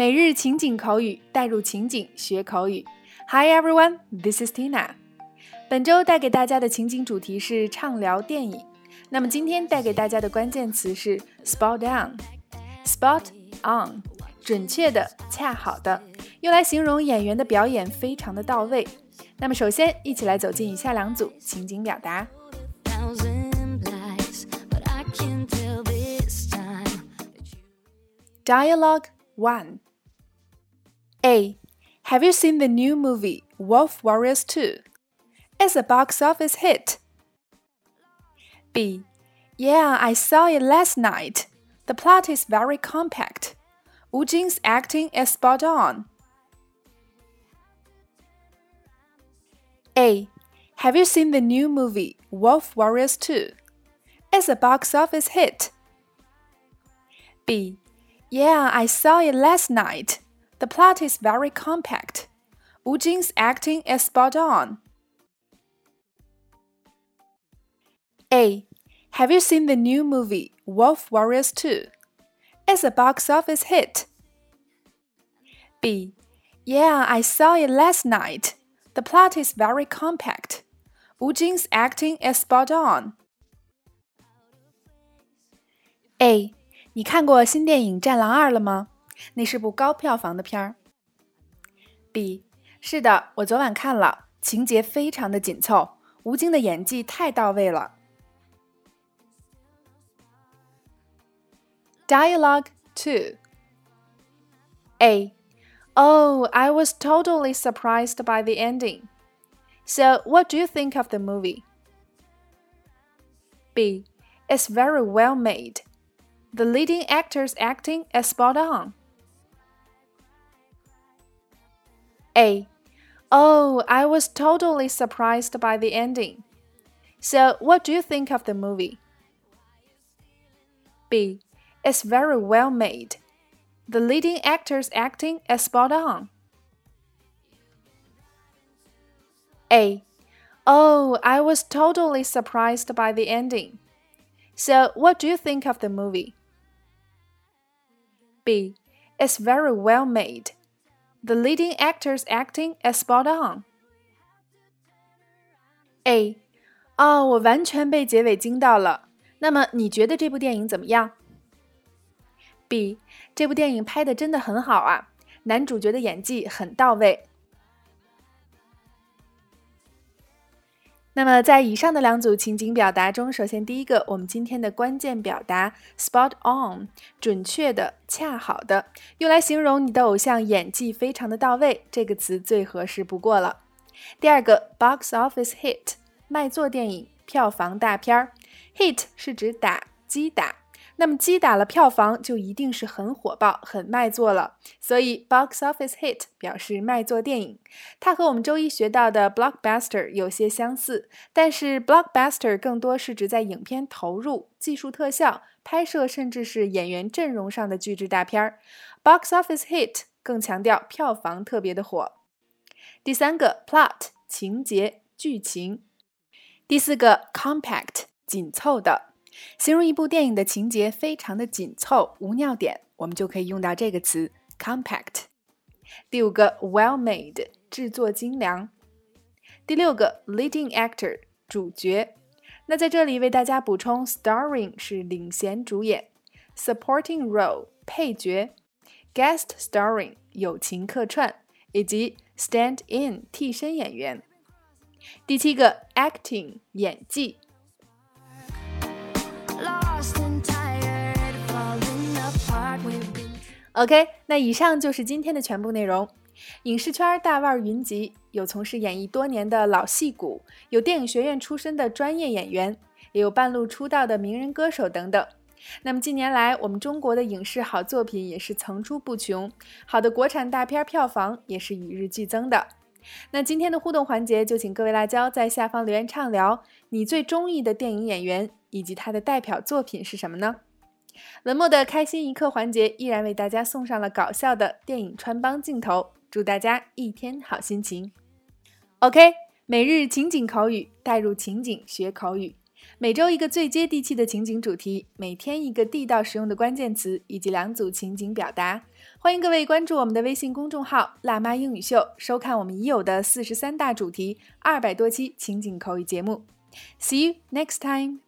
每日情景口语，带入情景学口语。Hi everyone, this is Tina。本周带给大家的情景主题是畅聊电影。那么今天带给大家的关键词是 spot on。spot on，准确的、恰好的，用来形容演员的表演非常的到位。那么首先，一起来走进以下两组情景表达。Dialogue 1 A. Have you seen the new movie Wolf Warriors 2? It's a box office hit. B. Yeah, I saw it last night. The plot is very compact. Wu Jing's acting is spot on. A. Have you seen the new movie Wolf Warriors 2? It's a box office hit. B. Yeah, I saw it last night. The plot is very compact. Wu Jing's acting is spot on. A. Have you seen the new movie Wolf Warriors 2? It's a box office hit. B. Yeah, I saw it last night. The plot is very compact. Wu Jing's acting is spot on. A. 你看过新电影《战狼二》了吗？ 那是部高票房的片儿。B，是的，我昨晚看了，情节非常的紧凑，吴京的演技太到位了。Dialogue two. A. Oh, I was totally surprised by the ending. So, what do you think of the movie? B. It's very well made. The leading actor's acting is spot on. A. Oh, I was totally surprised by the ending. So, what do you think of the movie? B. It's very well made. The leading actor's acting is spot on. A. Oh, I was totally surprised by the ending. So, what do you think of the movie? B. It's very well made. The leading actor's acting is spot on. A. 哦，我完全被结尾惊到了。那么你觉得这部电影怎么样？B. 这部电影拍的真的很好啊，男主角的演技很到位。那么，在以上的两组情景表达中，首先第一个，我们今天的关键表达 “spot on”，准确的、恰好的，用来形容你的偶像演技非常的到位，这个词最合适不过了。第二个，“box office hit”，卖座电影、票房大片儿，“hit” 是指打击打。那么击打了票房，就一定是很火爆、很卖座了。所以 box office hit 表示卖座电影，它和我们周一学到的 blockbuster 有些相似，但是 blockbuster 更多是指在影片投入、技术特效、拍摄，甚至是演员阵容上的巨制大片儿。box office hit 更强调票房特别的火。第三个 plot 情节、剧情。第四个 compact 紧凑的。形容一部电影的情节非常的紧凑，无尿点，我们就可以用到这个词 compact。第五个 well made，制作精良。第六个 leading actor，主角。那在这里为大家补充，starring 是领衔主演，supporting role 配角，guest starring 友情客串，以及 stand in 替身演员。第七个 acting 演技。OK，那以上就是今天的全部内容。影视圈大腕云集，有从事演艺多年的老戏骨，有电影学院出身的专业演员，也有半路出道的名人歌手等等。那么近年来，我们中国的影视好作品也是层出不穷，好的国产大片票房也是与日俱增的。那今天的互动环节，就请各位辣椒在下方留言畅聊，你最中意的电影演员以及他的代表作品是什么呢？文末的开心一刻环节依然为大家送上了搞笑的电影穿帮镜头，祝大家一天好心情。OK，每日情景口语，带入情景学口语。每周一个最接地气的情景主题，每天一个地道实用的关键词，以及两组情景表达。欢迎各位关注我们的微信公众号“辣妈英语秀”，收看我们已有的四十三大主题、二百多期情景口语节目。See you next time.